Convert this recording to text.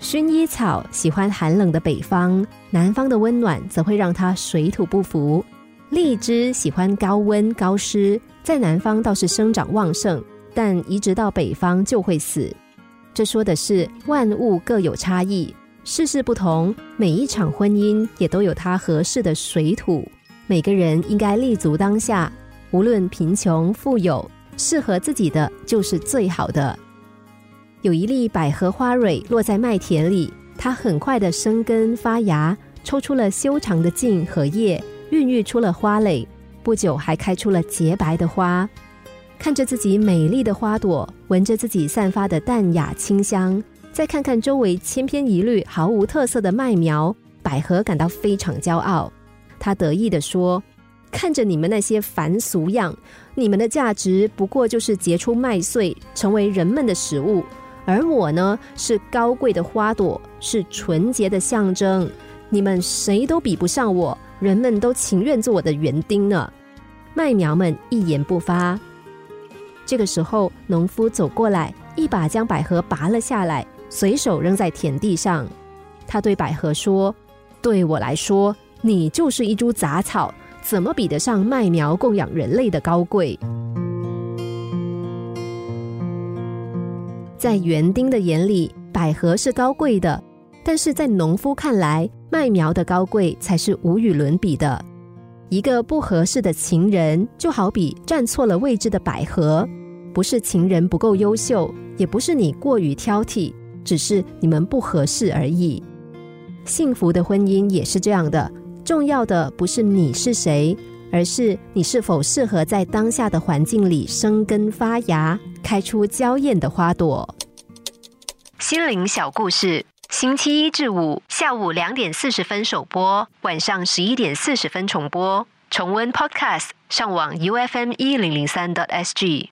薰衣草喜欢寒冷的北方，南方的温暖则会让它水土不服。荔枝喜欢高温高湿，在南方倒是生长旺盛，但移植到北方就会死。这说的是万物各有差异，世事不同，每一场婚姻也都有它合适的水土。每个人应该立足当下，无论贫穷富有，适合自己的就是最好的。有一粒百合花蕊落在麦田里，它很快的生根发芽，抽出了修长的茎和叶。孕育出了花蕾，不久还开出了洁白的花。看着自己美丽的花朵，闻着自己散发的淡雅清香，再看看周围千篇一律、毫无特色的麦苗，百合感到非常骄傲。他得意地说：“看着你们那些凡俗样，你们的价值不过就是结出麦穗，成为人们的食物；而我呢，是高贵的花朵，是纯洁的象征。你们谁都比不上我。”人们都情愿做我的园丁呢。麦苗们一言不发。这个时候，农夫走过来，一把将百合拔了下来，随手扔在田地上。他对百合说：“对我来说，你就是一株杂草，怎么比得上麦苗供养人类的高贵？”在园丁的眼里，百合是高贵的。但是在农夫看来，麦苗的高贵才是无与伦比的。一个不合适的情人，就好比站错了位置的百合，不是情人不够优秀，也不是你过于挑剔，只是你们不合适而已。幸福的婚姻也是这样的，重要的不是你是谁，而是你是否适合在当下的环境里生根发芽，开出娇艳的花朵。心灵小故事。星期一至五下午两点四十分首播，晚上十一点四十分重播。重温 Podcast，上网 U F M 一零零三 t S G。